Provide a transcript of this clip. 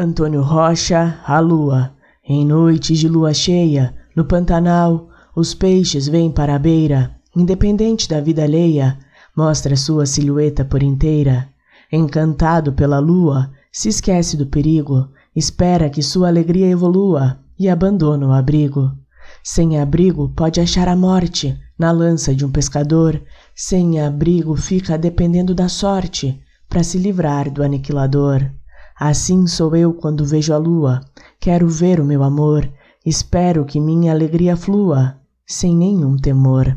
Antônio Rocha, a lua. Em noites de lua cheia, no Pantanal, os peixes vêm para a beira, independente da vida alheia, mostra sua silhueta por inteira. Encantado pela lua, se esquece do perigo, espera que sua alegria evolua e abandona o abrigo. Sem abrigo pode achar a morte na lança de um pescador, sem abrigo fica dependendo da sorte para se livrar do aniquilador. Assim sou eu quando vejo a lua, quero ver o meu amor, espero que minha alegria flua, sem nenhum temor.